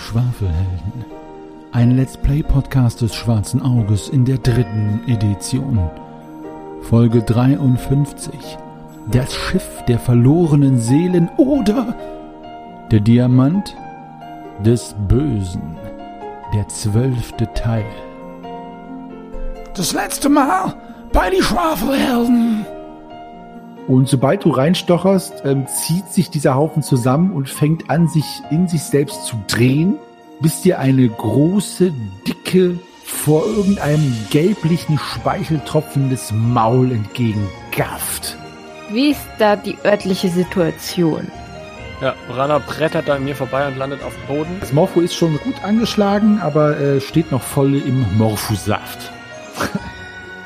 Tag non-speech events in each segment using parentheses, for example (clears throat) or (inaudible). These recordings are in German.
Schwafelhelden. Ein Let's Play Podcast des Schwarzen Auges in der dritten Edition. Folge 53. Das Schiff der verlorenen Seelen oder der Diamant des Bösen. Der zwölfte Teil. Das letzte Mal bei die Schwafelhelden. Und sobald du reinstocherst, ähm, zieht sich dieser Haufen zusammen und fängt an, sich in sich selbst zu drehen, bis dir eine große, dicke, vor irgendeinem gelblichen Speichel tropfendes Maul entgegengafft. Wie ist da die örtliche Situation? Ja, Rana brettert da an mir vorbei und landet auf dem Boden. Das Morpho ist schon gut angeschlagen, aber äh, steht noch voll im Morphosaft.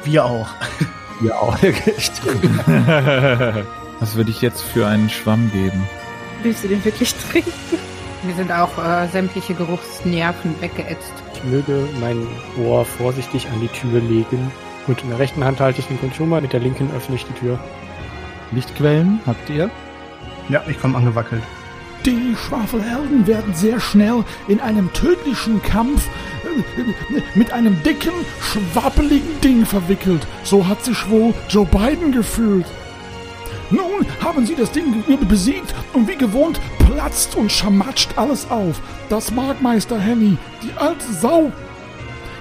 Wir auch. Ja, (laughs) auch. Was würde ich jetzt für einen Schwamm geben? Willst du den wirklich trinken? Mir sind auch äh, sämtliche Geruchsnerven weggeätzt. Ich möge mein Ohr vorsichtig an die Tür legen. Und in der rechten Hand halte ich den Consumer, mit der linken öffne ich die Tür. Lichtquellen habt ihr? Ja, ich komme angewackelt. Die Schwafelhelden werden sehr schnell in einem tödlichen Kampf äh, mit einem dicken, schwappeligen Ding verwickelt. So hat sich wohl Joe Biden gefühlt. Nun haben sie das Ding besiegt und wie gewohnt platzt und schamatscht alles auf. Das mag Meister Henny, die alte Sau.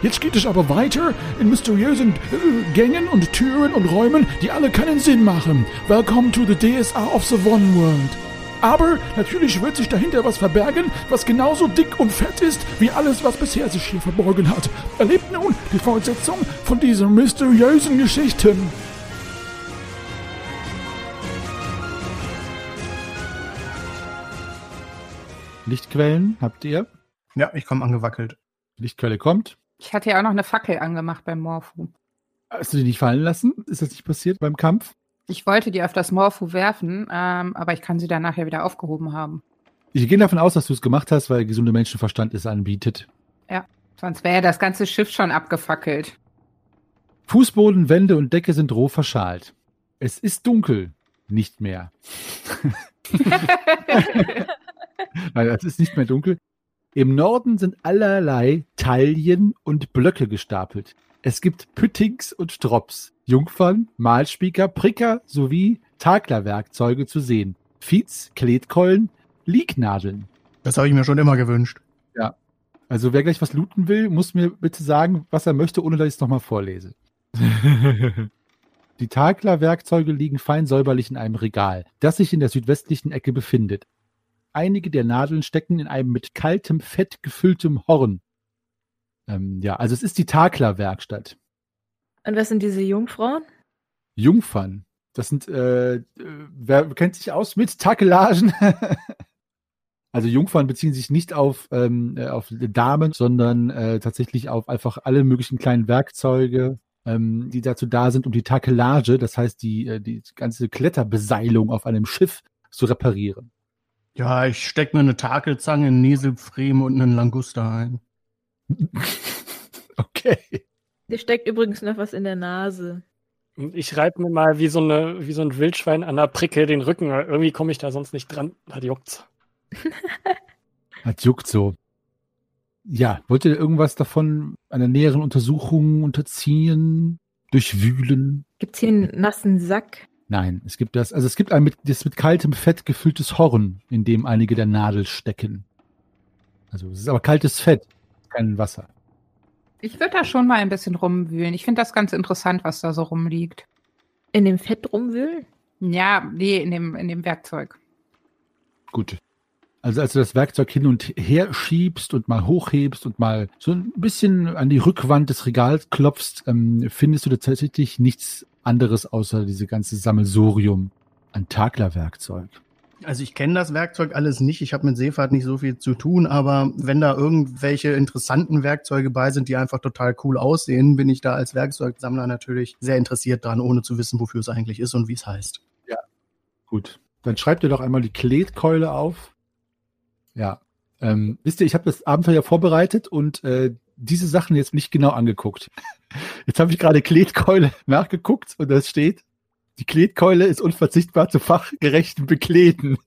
Jetzt geht es aber weiter in mysteriösen äh, Gängen und Türen und Räumen, die alle keinen Sinn machen. Welcome to the DSA of the One World. Aber natürlich wird sich dahinter was verbergen, was genauso dick und fett ist, wie alles, was bisher sich hier verborgen hat. Erlebt nun die Fortsetzung von diesen mysteriösen Geschichten. Lichtquellen habt ihr? Ja, ich komme angewackelt. Lichtquelle kommt. Ich hatte ja auch noch eine Fackel angemacht beim Morphu. Hast du die nicht fallen lassen? Ist das nicht passiert beim Kampf? Ich wollte die auf das Morphu werfen, ähm, aber ich kann sie dann nachher wieder aufgehoben haben. Ich gehe davon aus, dass du es gemacht hast, weil gesunder Menschenverstand es anbietet. Ja, sonst wäre das ganze Schiff schon abgefackelt. Fußboden, Wände und Decke sind roh verschalt. Es ist dunkel. Nicht mehr. (laughs) Nein, es ist nicht mehr dunkel. Im Norden sind allerlei Taillen und Blöcke gestapelt. Es gibt Püttings und Drops, Jungfern, Malspieker, Pricker sowie Taklerwerkzeuge zu sehen. Fiets, Kletkeulen, Liegnadeln. Das habe ich mir schon immer gewünscht. Ja. Also wer gleich was looten will, muss mir bitte sagen, was er möchte, ohne dass ich es nochmal vorlese. (laughs) Die Taklerwerkzeuge liegen fein säuberlich in einem Regal, das sich in der südwestlichen Ecke befindet. Einige der Nadeln stecken in einem mit kaltem Fett gefülltem Horn. Ähm, ja, also es ist die Taklerwerkstatt. Und was sind diese Jungfrauen? Jungfern. Das sind, äh, wer kennt sich aus mit Takelagen? (laughs) also Jungfern beziehen sich nicht auf, ähm, äh, auf Damen, sondern äh, tatsächlich auf einfach alle möglichen kleinen Werkzeuge, ähm, die dazu da sind, um die Takelage, das heißt die, äh, die ganze Kletterbeseilung auf einem Schiff zu reparieren. Ja, ich steck mir eine Takelzange, einen Neselpfriem und einen Languster ein. (laughs) okay. Dir steckt übrigens noch was in der Nase. Und ich reibe mir mal wie so, eine, wie so ein Wildschwein an der Pricke den Rücken. weil Irgendwie komme ich da sonst nicht dran. Hat juckt's. (laughs) Das juckt so. Ja, wollt ihr irgendwas davon einer näheren Untersuchung unterziehen? Durchwühlen? Gibt's hier einen nassen Sack? Nein, es gibt das, also es gibt ein mit, das mit kaltem Fett gefülltes Horn, in dem einige der Nadel stecken. Also es ist aber kaltes Fett, kein Wasser. Ich würde da schon mal ein bisschen rumwühlen. Ich finde das ganz interessant, was da so rumliegt. In dem Fett rumwühlen? Ja, nee, in dem, in dem Werkzeug. Gut. Also als du das Werkzeug hin und her schiebst und mal hochhebst und mal so ein bisschen an die Rückwand des Regals klopfst, ähm, findest du tatsächlich nichts anderes außer diese ganze Sammelsurium an Taklerwerkzeug. Also ich kenne das Werkzeug alles nicht. Ich habe mit Seefahrt nicht so viel zu tun, aber wenn da irgendwelche interessanten Werkzeuge bei sind, die einfach total cool aussehen, bin ich da als Werkzeugsammler natürlich sehr interessiert dran, ohne zu wissen, wofür es eigentlich ist und wie es heißt. Gut. Dann schreibt ihr doch einmal die Kletkeule auf. Ja. Ähm, wisst ihr, ich habe das Abenteuer vorbereitet und äh, diese Sachen jetzt nicht genau angeguckt. (laughs) Jetzt habe ich gerade Kletkeule (laughs) nachgeguckt und das steht, die Kletkeule ist unverzichtbar zu fachgerechten Bekleten.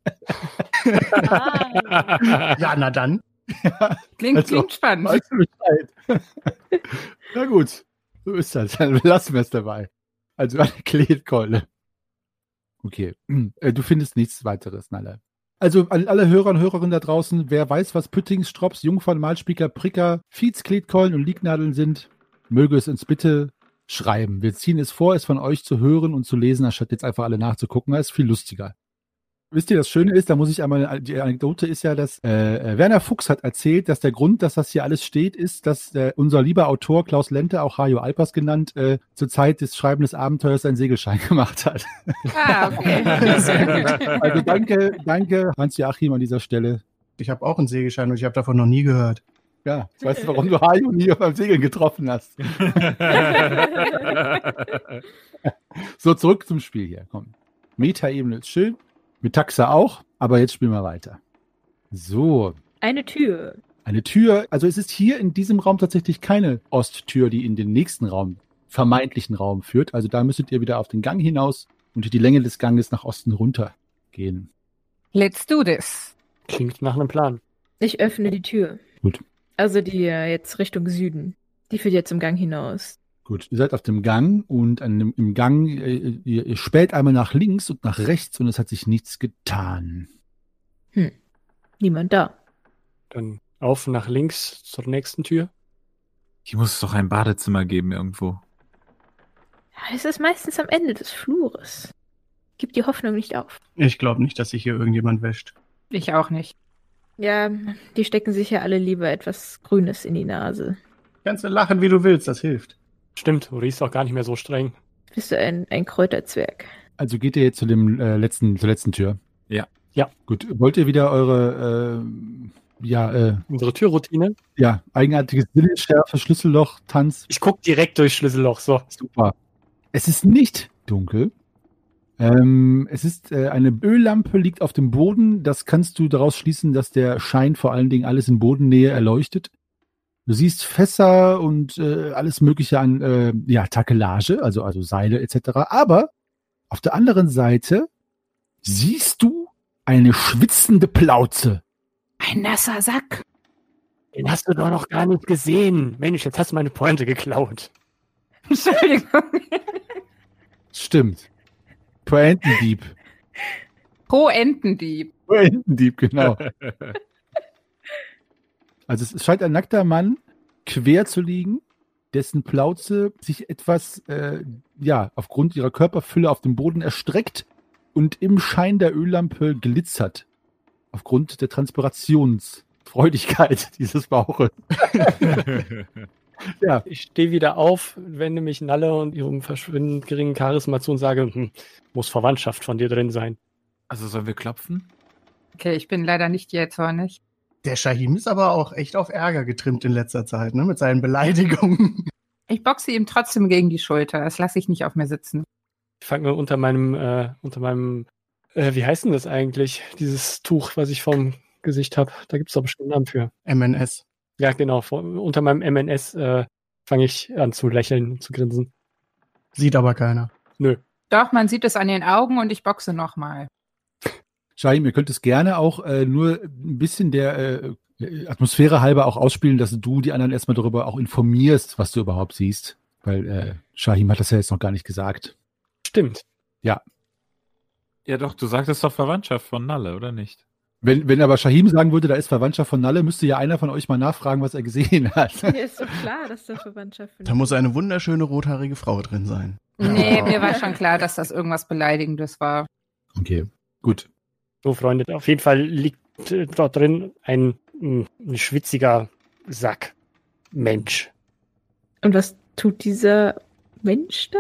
Ah, Ja, na dann. Ja, (laughs) Klingt, Also, klingt spannend. weißt du Bescheid. (laughs) Na gut, so ist das. Dann lassen wir es dabei. Also eine Kletkeule. Okay, (clears throat) äh, du findest nichts weiteres, Nalle. Also an alle Hörer und Hörerinnen da draußen, wer weiß, was Püttings, Strops, Jungfern, Malspieker, Pricker, Fiets, Kletkeulen und Liegnadeln sind, möge es uns bitte schreiben. Wir ziehen es vor, es von euch zu hören und zu lesen, anstatt jetzt einfach alle nachzugucken. Das ist viel lustiger. Wisst ihr, das Schöne ist, da muss ich einmal, die Anekdote ist ja, dass äh, äh, Werner Fuchs hat erzählt, dass der Grund, dass das hier alles steht, ist, dass äh, unser lieber Autor Klaus Lente, auch Hajo Alpers genannt, äh, zur Zeit des Schreiben des Abenteuers einen Segelschein (laughs) gemacht hat. Ah, okay. (laughs) Also danke, danke Hans-Joachim an dieser Stelle. Ich habe auch einen Sägeschein und ich habe davon noch nie gehört. Ja, weißt du, warum du Hajo nie beim Segeln getroffen hast? (laughs) So, zurück zum Spiel hier. Komm. Metaebene ist schön. Mit Taxa auch, aber jetzt spielen wir weiter. So, Eine Tür. eine Tür. Also es ist hier in diesem Raum tatsächlich keine Osttür, die in den nächsten Raum, vermeintlichen Raum führt. Also da müsstet ihr wieder auf den Gang hinaus und die Länge des Ganges nach Osten runter gehen. Let's do this. Klingt nach einem Plan. Ich öffne die Tür. Gut. Also die äh, jetzt Richtung Süden. Die führt jetzt im Gang hinaus. Gut, ihr seid auf dem Gang und an dem, im Gang, äh, ihr, ihr späht einmal nach links und nach rechts und es hat sich nichts getan. Niemand da. Dann auf nach links zur nächsten Tür. Hier muss es doch ein Badezimmer geben irgendwo. Ja, es ist meistens am Ende des Flures. Gib die Hoffnung nicht auf. Ich glaube nicht, dass sich hier irgendjemand wäscht. Ich auch nicht. Ja, die stecken sich ja alle lieber etwas Grünes in die Nase. Kannst du lachen, wie du willst, das hilft. Stimmt, du riechst auch gar nicht mehr so streng. Bist du ein, ein Kräuterzwerg? Also geht ihr jetzt zu dem äh, letzten, zur letzten Tür? Ja. Ja. Gut, wollt ihr wieder eure, äh, ja, äh, Unsere Türroutine. ja, eigenartiges Sinnesschärfe, Schlüsselloch, Tanz, Ich guck direkt durchs Schlüsselloch. So. Super. Es ist nicht dunkel. Ähm, es ist äh, eine Öllampe liegt auf dem Boden. Das kannst du daraus schließen, dass der Schein vor allen Dingen alles in Bodennähe erleuchtet. Du siehst Fässer und äh, alles Mögliche an äh, ja, Takelage, also, also Seile etc. Aber auf der anderen Seite siehst du eine schwitzende Plauze. Ein nasser Sack. Den hast du doch noch gar nicht gesehen. Mensch, jetzt hast du meine Pointe geklaut. Entschuldigung. Stimmt. Poentendieb. Pro Entendieb. Poentendieb, genau. (laughs) Also es scheint ein nackter Mann quer zu liegen, dessen Plauze sich etwas, äh, ja, aufgrund ihrer Körperfülle auf dem Boden erstreckt und im Schein der Öllampe glitzert. Aufgrund der Transpirationsfreudigkeit (laughs) dieses Bauches. (laughs) ja, (laughs) Ich stehe wieder auf, wende mich Nalle und ihrem verschwindend geringen Charisma zu und sage, hm, muss Verwandtschaft von dir drin sein. Also sollen wir klopfen? Okay, ich bin leider nicht jähzornig. Der Shahim ist aber auch echt auf Ärger getrimmt in letzter Zeit, ne? Mit seinen Beleidigungen. (laughs) Ich boxe ihm trotzdem gegen die Schulter. Das lasse ich nicht auf mir sitzen. Ich fange unter meinem, äh, unter meinem, äh, wie heißt denn das eigentlich? Dieses Tuch, was ich vom Gesicht habe. Da gibt es doch bestimmt einen Namen für. MNS. Ja, genau. Vor, unter meinem MNS äh, fange ich an zu lächeln und zu grinsen. Sieht aber keiner. Nö. Doch, man sieht es an den Augen und ich boxe nochmal. Shaim, ihr könnt es gerne auch äh, nur ein bisschen der äh, äh, Atmosphäre halber auch ausspielen, dass du die anderen erstmal darüber auch informierst, was du überhaupt siehst. Weil äh, Shahim hat das ja jetzt noch gar nicht gesagt. Stimmt. Ja doch, du sagtest doch Verwandtschaft von Nalle, oder nicht? Wenn, wenn aber Shahim sagen würde, da ist Verwandtschaft von Nalle, müsste ja einer von euch mal nachfragen, was er gesehen hat. (laughs) Mir ist so klar, dass da Verwandtschaft Da muss eine wunderschöne rothaarige Frau drin sein. Nee, mir war schon klar, dass das irgendwas Beleidigendes war. Okay, gut. So, Freunde, auf jeden Fall liegt äh, dort drin ein, ein, ein schwitziger Sack. Mensch. Und was tut dieser Mensch da?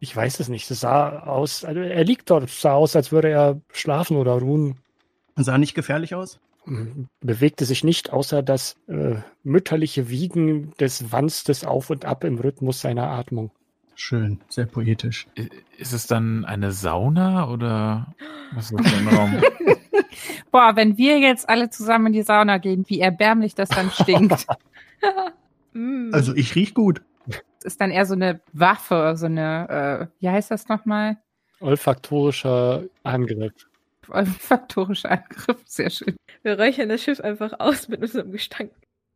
Ich weiß es nicht. Es sah aus, also er liegt dort, es sah aus, als würde er schlafen oder ruhen. Sah nicht gefährlich aus? Bewegte sich nicht, außer das äh, mütterliche Wiegen des Wanstes auf und ab im Rhythmus seiner Atmung. Schön, sehr poetisch. Ist es dann eine Sauna oder was ist das für ein (laughs) Raum? Boah, wenn wir jetzt alle zusammen in die Sauna gehen, wie erbärmlich das dann stinkt. (laughs) Mm. Also ich riech gut. Das ist dann eher so eine Waffe, so eine, äh, wie heißt das nochmal? Olfaktorischer Angriff. Olfaktorischer (laughs) Angriff, sehr schön. Wir räuchern das Schiff einfach aus mit unserem Gestank.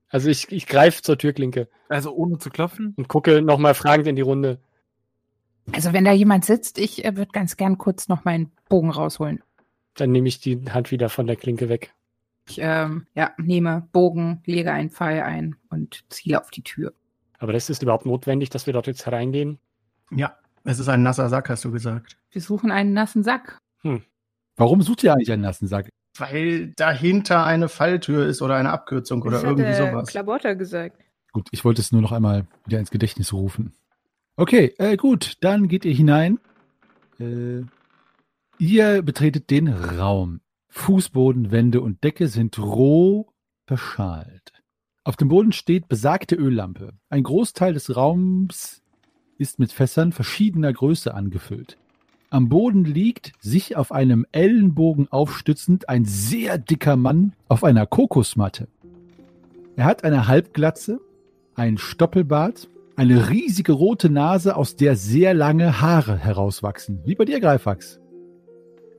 Also ich, ich greife zur Türklinke Also ohne zu klopfen? und gucke nochmal fragend in die Runde. Also wenn da jemand sitzt, ich äh, würde ganz gern kurz noch meinen Bogen rausholen. Dann nehme ich die Hand wieder von der Klinke weg. Ich ähm, ja, nehme Bogen, lege einen Pfeil ein und ziele auf die Tür. Aber das ist überhaupt notwendig, dass wir dort jetzt hereingehen? Ja, es ist ein nasser Sack, hast du gesagt. Wir suchen einen nassen Sack. Warum sucht ihr eigentlich einen nassen Sack? Weil dahinter eine Falltür ist oder eine Abkürzung oder das hat irgendwie der sowas. Klabotter gesagt. Gut, ich wollte es nur noch einmal wieder ins Gedächtnis rufen. Okay, äh, gut, dann geht ihr hinein. Äh, ihr betretet den Raum. Fußboden, Wände und Decke sind roh verschalt. Auf dem Boden steht besagte Öllampe. Ein Großteil des Raums ist mit Fässern verschiedener Größe angefüllt. Am Boden liegt, sich auf einem Ellenbogen aufstützend, ein sehr dicker Mann auf einer Kokosmatte. Er hat eine Halbglatze, ein Stoppelbart, eine riesige rote Nase, aus der sehr lange Haare herauswachsen, wie bei dir, Greifax.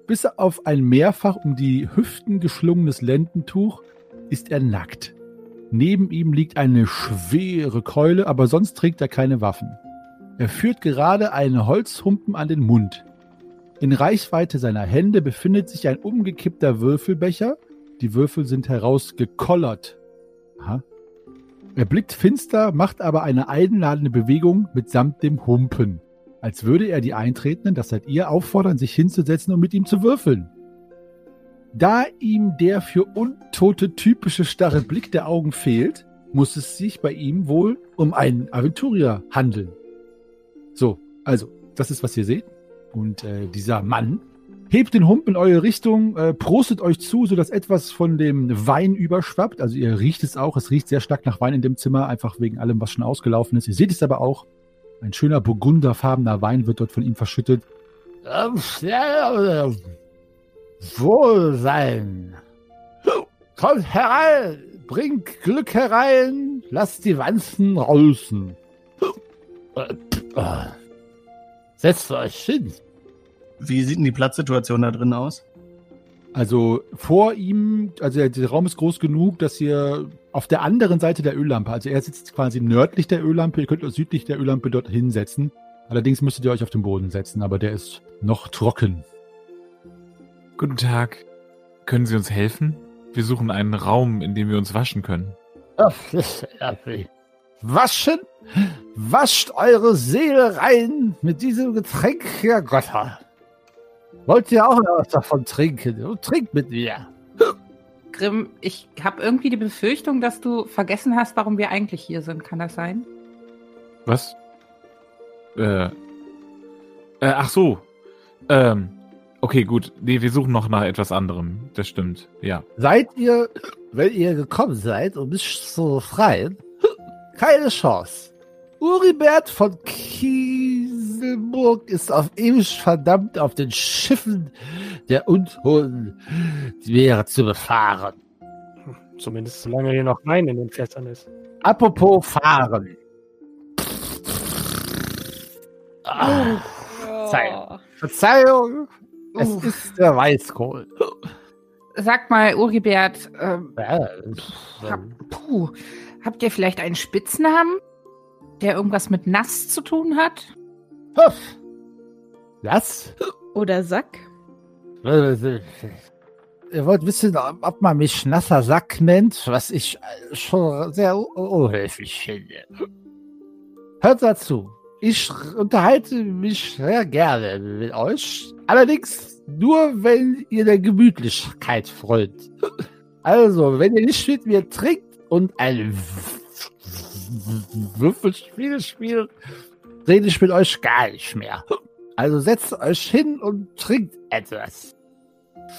Bis auf ein mehrfach um die Hüften geschlungenes Lendentuch ist er nackt. Neben ihm liegt eine schwere Keule, aber sonst trägt er keine Waffen. Er führt gerade einen Holzhumpen an den Mund. In Reichweite seiner Hände befindet sich ein umgekippter Würfelbecher. Die Würfel sind herausgekollert. Aha. Er blickt finster, macht aber eine einladende Bewegung mitsamt dem Humpen. Als würde er die Eintretenden, das seid ihr, auffordern, sich hinzusetzen und mit ihm zu würfeln. Da ihm der für Untote typische starre Blick der Augen fehlt, muss es sich bei ihm wohl um einen Aventurier handeln. So, also, das ist, was ihr seht. Und äh, dieser Mann hebt den Hump in eure Richtung, äh, prostet euch zu, sodass etwas von dem Wein überschwappt. Also ihr riecht es auch. Es riecht sehr stark nach Wein in dem Zimmer, einfach wegen allem, was schon ausgelaufen ist. Ihr seht es aber auch. Ein schöner burgunderfarbener Wein wird dort von ihm verschüttet. Ja, äh, Wohlsein. Kommt herein, bringt Glück herein, lasst die Wanzen. Äh, äh, Setzt euch hin. Wie sieht denn die Platzsituation da drin aus? Also vor ihm, also der, der Raum ist groß genug, dass ihr auf der anderen Seite der Öllampe, also er sitzt quasi nördlich der Öllampe, ihr könnt euch südlich der Öllampe dort hinsetzen. Allerdings müsstet ihr euch auf den Boden setzen, aber der ist noch trocken. Guten Tag. Können Sie uns helfen? Wir suchen einen Raum, in dem wir uns waschen können. (laughs) Waschen? Wascht eure Seele rein mit diesem Getränk der Götter. Wollt ihr auch noch was davon trinken? Und trinkt mit mir. Grimm, ich habe irgendwie die Befürchtung, dass du vergessen hast, warum wir eigentlich hier sind. Kann das sein? Was? Äh. äh ach so. Ähm. Okay, gut. Nee, wir suchen noch nach etwas anderem. Das stimmt. Ja. Seid ihr, wenn ihr gekommen seid, um mich zu befreien, keine Chance. Uribert von Kieselburg ist auf ewig verdammt auf den Schiffen der unhohen Meere zu befahren. Zumindest solange hier noch Wein in den Fässern ist. Apropos fahren. Ah, Verzeihung. Verzeihung, es Uh. ist der Weißkohl. Sag mal, Uribert, ähm, Ja, hab, puh, habt ihr vielleicht einen Spitznamen, der irgendwas mit nass zu tun hat? Huff. Was? Oder Sack. Ihr wollt wissen, ob man mich nasser Sack nennt, was ich schon sehr un- unhöflich finde. Hört dazu. Ich unterhalte mich sehr gerne mit euch. Allerdings nur, wenn ihr der Gemütlichkeit freut. Also, wenn ihr nicht mit mir trinkt und ein Würfelspiel spielt, rede ich mit euch gar nicht mehr. Also setzt euch hin und trinkt etwas.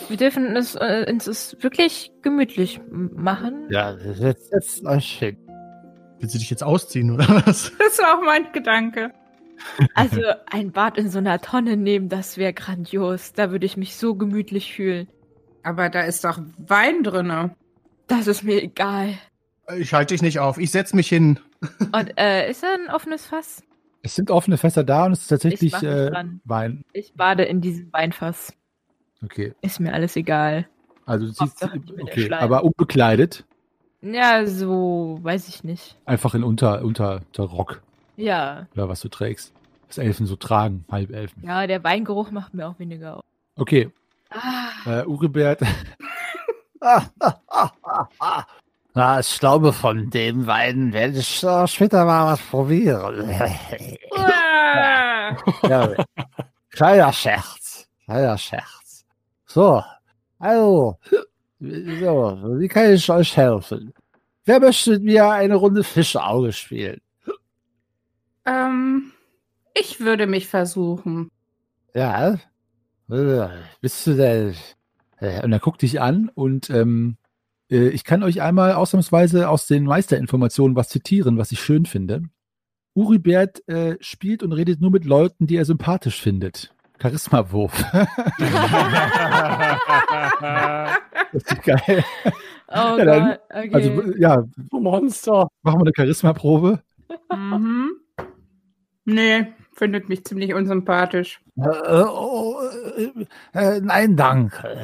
Wir dürfen es, äh, uns es wirklich gemütlich machen. Ja, setzt, setzt euch hin. Willst du dich jetzt ausziehen oder was? (laughs) Das war auch mein Gedanke. Also ein Bad in so einer Tonne nehmen, das wäre grandios. Da würde ich mich so gemütlich fühlen. Aber da ist doch Wein drinne. Das ist mir egal. Ich halte dich nicht auf. Ich setz mich hin. Und äh, ist da ein offenes Fass? Es sind offene Fässer da und es ist tatsächlich Ich äh. Wein. Ich bade in diesem Weinfass. Okay. Ist mir alles egal. Also du der okay, aber unbekleidet. Ja, so, weiß ich nicht. Einfach in Unter, unter, unter Rock Ja, oder was du trägst. Was Elfen so tragen, Halbelfen. ja, der Weingeruch macht mir auch weniger auf. Okay, Ah, äh, Uribert, (laughs) (laughs) (laughs) Na, ich glaube, von dem Wein werde ich äh, später mal was probieren. Ah. (laughs) ja, kleiner Scherz. Kleiner Scherz. So, also, so, wie kann ich euch helfen? Wer möchte mit mir eine Runde Fischauge spielen? Ähm, ich würde mich versuchen. Ja? Äh, Bist du denn? äh, und er guckt dich an und ähm, äh, ich kann euch einmal ausnahmsweise aus den Meisterinformationen was zitieren, was ich schön finde. Uribert äh, spielt und redet nur mit Leuten, die er sympathisch findet. Charisma-Wurf. (laughs) das ist geil. Oh Ja, dann- Gott, okay. Also, ja, Monster. machen wir eine Charisma-Probe. Mhm. Nee, findet mich ziemlich unsympathisch. Äh, oh, äh, äh, nein, danke.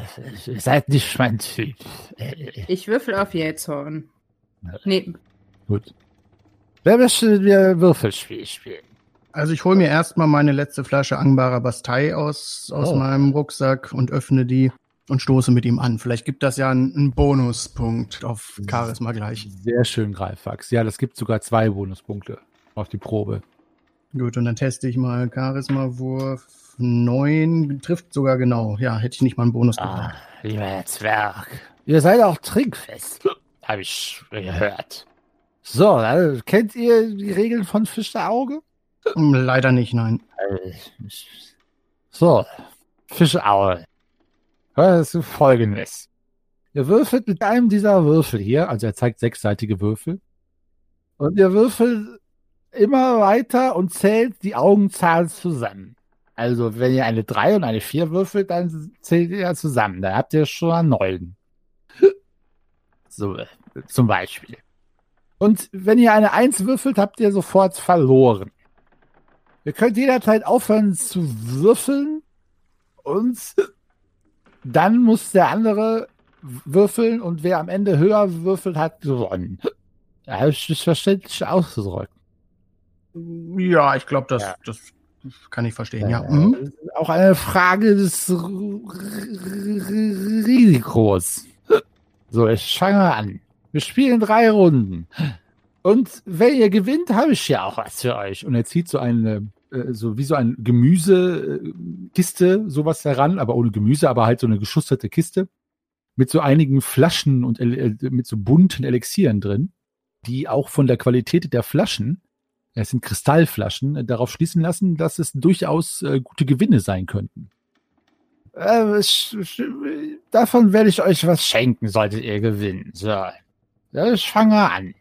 Seid nicht mein Typ. Äh, Ich würfel auf Jähzorn. Nee, Gut. Wer möchte mit mir Würfelspiel spielen? Also ich hole mir erstmal meine letzte Flasche Angbarer Bastei aus, aus Oh. meinem Rucksack und öffne die und stoße mit ihm an. Vielleicht gibt das ja einen, einen Bonuspunkt auf Charisma gleich. Sehr schön, Greifax. Ja, das gibt sogar zwei Bonuspunkte auf die Probe. Gut, und dann teste ich mal Charisma-Wurf 9. Trifft sogar genau. Ja, hätte ich nicht mal einen Bonus Ah, gebraucht. lieber Herr Zwerg. Ihr seid auch trinkfest. Habe ich gehört. So, dann kennt ihr die Regeln von Fischeauge? Hm, Leider nicht, nein. So, Fischeauge. Das ist folgendes. Ihr würfelt mit einem dieser Würfel hier, Also er zeigt sechsseitige Würfel. und ihr würfelt immer weiter und zählt die Augenzahl zusammen. Also, wenn ihr eine 3 und eine 4 würfelt, dann zählt ihr ja zusammen. Da habt ihr schon einen 9. (laughs) So, äh, zum Beispiel. Und wenn ihr eine 1 würfelt, habt ihr sofort verloren. Ihr könnt jederzeit aufhören zu würfeln und (laughs) dann muss der andere würfeln und wer am Ende höher würfelt, hat gewonnen. Da habe ich das verständlich ausgedrückt. Ja, ich glaube, das, Ja. das kann ich verstehen, ja. Äh, Mhm. Auch eine Frage des R- Risikos. So, ich fange an. Wir spielen drei Runden. Und wenn ihr gewinnt, habe ich ja auch was für euch. Und er zieht so eine, äh, so wie so ein Gemüsekiste, sowas heran, aber ohne Gemüse, aber halt so eine geschusterte Kiste mit so einigen Flaschen und äh, mit so bunten Elixieren drin, die auch von der Qualität der Flaschen, es sind Kristallflaschen, äh, darauf schließen lassen, dass es durchaus äh, gute Gewinne sein könnten. Äh, ich, ich, davon werde ich euch was schenken, solltet ihr gewinnen. So. Ja, ich fange an.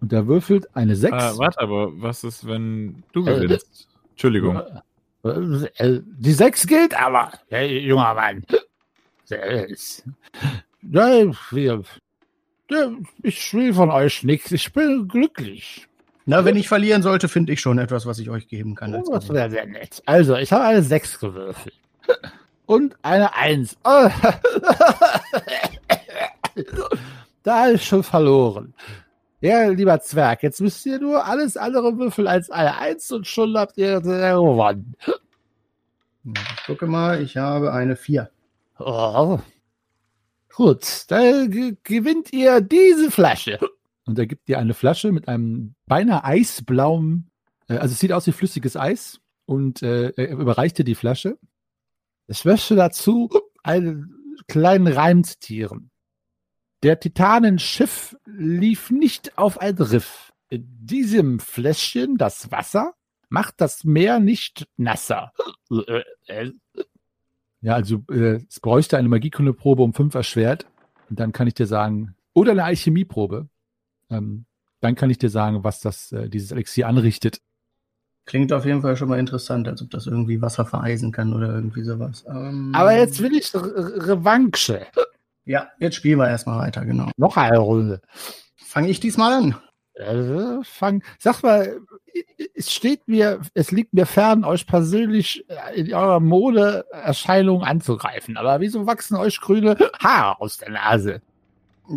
Und er würfelt eine 6. Äh, warte, aber was ist, wenn du Äh, gewinnst? Entschuldigung. Äh, Die sechs gilt aber, hey, junger Mann. Ja, ich will von euch nichts. Ich bin glücklich. Na, wenn ich verlieren sollte, finde ich schon etwas, was ich euch geben kann. Oh, Das wäre sehr nett. Also, ich habe eine sechs gewürfelt. Und eine Eins. Oh. (laughs) Da ich schon verloren. Ja, lieber Zwerg, jetzt müsst ihr nur alles andere würfeln als eine Eins und schon habt ihr gewonnen. Ja, ich gucke mal, ich habe eine 4. Oh. Gut, dann ge- gewinnt ihr diese Flasche. Und er gibt dir eine Flasche mit einem beinahe eisblauen, äh, also es sieht aus wie flüssiges Eis. Und äh, er überreicht dir die Flasche. Ich möchte dazu einen kleinen Reim zitieren. Der Titanenschiff lief nicht auf ein Riff. In diesem Fläschchen das Wasser macht das Meer nicht nasser. Ja, also äh, es bräuchte eine Magiekundeprobe um fünf erschwert. Und dann kann ich dir sagen, oder eine Alchemieprobe. Ähm, dann kann ich dir sagen, was das, äh, dieses Elixier anrichtet. Klingt auf jeden Fall schon mal interessant, als ob das irgendwie Wasser vereisen kann oder irgendwie sowas. Ähm, Aber jetzt will ich Re Revanche. Ja, jetzt spielen wir erstmal weiter, genau. Noch eine Runde. Fange ich diesmal an? Also, fang, sag mal, es steht mir, es liegt mir fern, euch persönlich äh, in eurer Modeerscheinung anzugreifen. Aber wieso wachsen euch grüne Haare aus der Nase?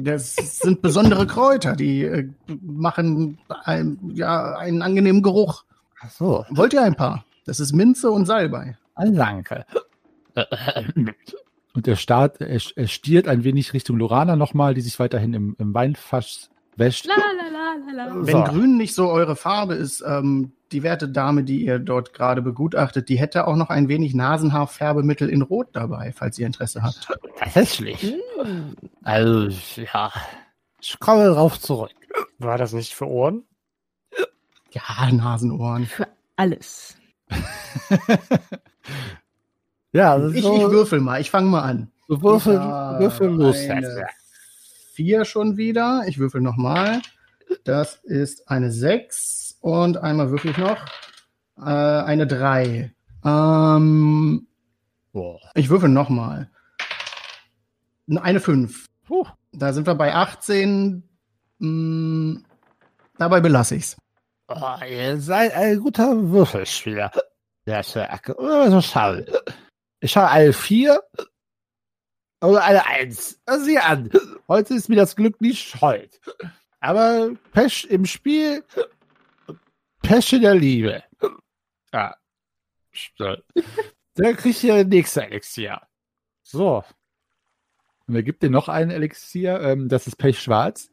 Das sind besondere Kräuter, die äh, machen ein, ja, einen angenehmen Geruch. Ach so, Wollt ihr ein paar? Das ist Minze und Salbei. danke. Und er, starrt, er, er stiert ein wenig Richtung Lorana nochmal, die sich weiterhin im, im Weinfass wäscht. La la la la la. Wenn So. grün nicht so eure Farbe ist, ähm, die werte Dame, die ihr dort gerade begutachtet, die hätte auch noch ein wenig Nasenhaarfärbemittel in Rot dabei, falls ihr Interesse habt. Tatsächlich. Also, ja, ich komme drauf zurück. War das nicht für Ohren? Ja, Nasenohren. Für alles. (laughs) Ja, das ist Ich, so, ich würfel mal, ich fange mal an. so würfel, Ja, würfel los. Vier schon wieder. Ich würfel nochmal. Das ist eine sechs und einmal würfel ich noch äh, eine drei. Ähm, Boah. ich würfel nochmal. Eine fünf. Puh. Da sind wir bei 18. Hm, dabei belasse ich's. Oh, ihr seid ein guter Würfelspieler. Ja, Sherk. Oder so schade. Ich habe eine vier oder eine eins. Sieh an. Heute ist mir das Glück nicht hold. Aber Pech im Spiel, In der Liebe. Ja. (laughs) Dann kriegt ihr das nächste Elixier. So. Und er gibt dir noch einen Elixier, ähm, das ist Pechschwarz.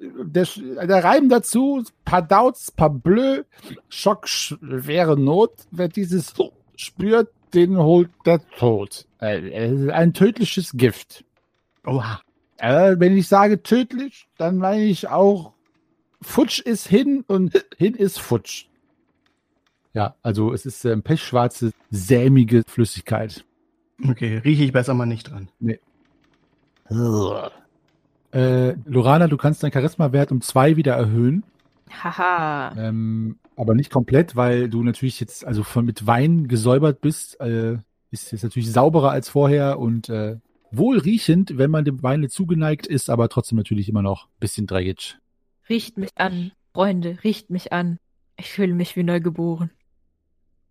Der, der Reim dazu, paar Dauts, paar Bleu, Schock, schwere Not. Wer dieses spürt, den holt der Tod. Äh, ein tödliches Gift. Oha. Äh, wenn ich sage tödlich, dann meine ich auch, futsch ist hin und hin ist futsch. Ja, also es ist ähm, pechschwarze, sämige Flüssigkeit. Okay, rieche ich besser mal nicht dran. Äh, Lorana, du kannst deinen Charisma-Wert um zwei wieder erhöhen. Haha. Ähm, aber nicht komplett, weil du natürlich jetzt also von mit Wein gesäubert bist. Äh, ist jetzt natürlich sauberer als vorher und äh, wohlriechend, wenn man dem Wein zugeneigt ist, aber trotzdem natürlich immer noch ein bisschen dreckig. Riecht mich an, Freunde, riecht mich an. Ich fühle mich wie neugeboren.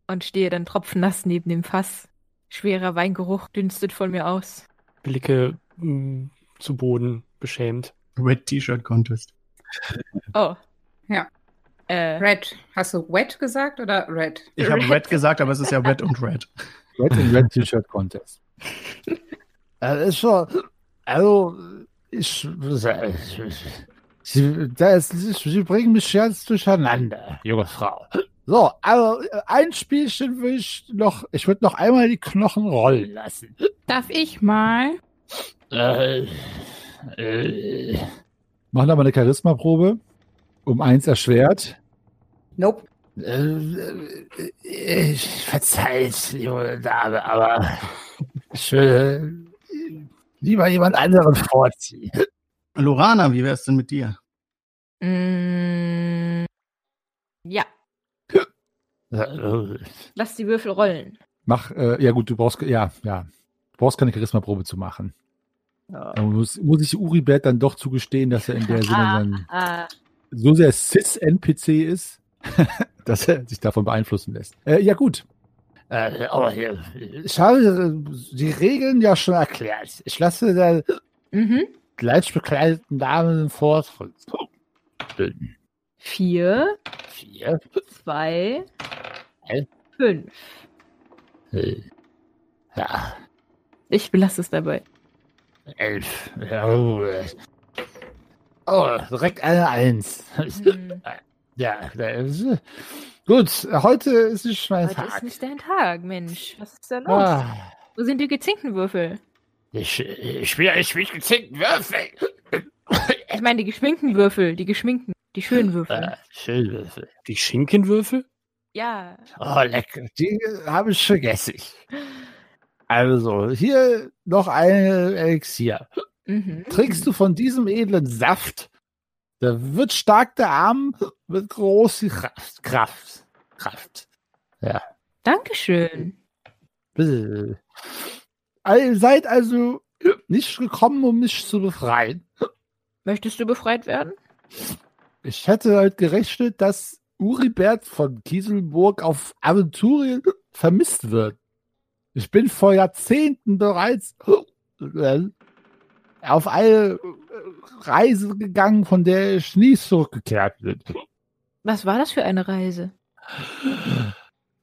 Und stehe dann tropfnass neben dem Fass. Schwerer Weingeruch dünstet von mir aus. Blicke mh, zu Boden, beschämt. Red T-Shirt Contest. Oh. Ja. Äh, Red. Hast du wet gesagt oder red? Ich habe Red gesagt, aber es ist ja Red und Red. Red and Red T-Shirt Contest. Das ist schon, also, ich, Sie, das, Sie bringen mich jetzt durcheinander, junge Frau. So, also ein Spielchen würde ich noch, ich würde noch einmal die Knochen rollen lassen. Darf ich mal? Äh, äh, Mach noch mal eine Charisma-Probe. Um eins erschwert. Nope. äh, ich verzeiht, junge Dame, aber ich würde lieber jemand anderen vorziehen. Lorana, wie wär's denn mit dir? mm, ja, (laughs) lass die Würfel rollen. Mach, äh, ja gut, du brauchst, ja, ja. Du brauchst keine Charisma-Probe zu machen. Aber muss, muss ich Uribert dann doch zugestehen, dass er in der Sinne dann Ah, so sehr Cis-NPC ist, (laughs) dass er sich davon beeinflussen lässt. Äh, ja gut. Äh, aber hier, ich habe die Regeln ja schon erklärt. Ich lasse der mhm. Gleich bekleideten Dame den Vortritt. Vier, Vier. zwei, Hä? fünf. äh, Ja, Ich belasse es dabei. elf. Ja, oh, direkt eine Eins. Hm, (laughs) Ja, ist, gut. Heute ist nicht mein heute ist Tag. nicht dein Tag, Mensch. Was ist da los? Ah, Wo sind die gezinkten Würfel? Ich, ich spiele ich spiel gezinkten Würfel. Ich meine die geschminkten Würfel, die geschminkten, die schönen Würfel. Ah, Schildwürfel. Die Schinkenwürfel? Ja. Oh, lecker. Die habe ich vergessen. Also, hier noch eine Elixier. Mhm. Trinkst du von diesem edlen Saft, da wird stark der Arm, wird groß die Kraft. Kraft. Kraft. Dankeschön. Bitte. Ihr seid also nicht gekommen, um mich zu befreien. Möchtest du befreit werden? Ich hätte halt gerechnet, dass Uribert von Kieselburg auf Aventurien vermisst wird. Ich bin vor Jahrzehnten bereits äh, auf eine Reise gegangen, von der ich nie zurückgekehrt bin. Was war das für eine Reise?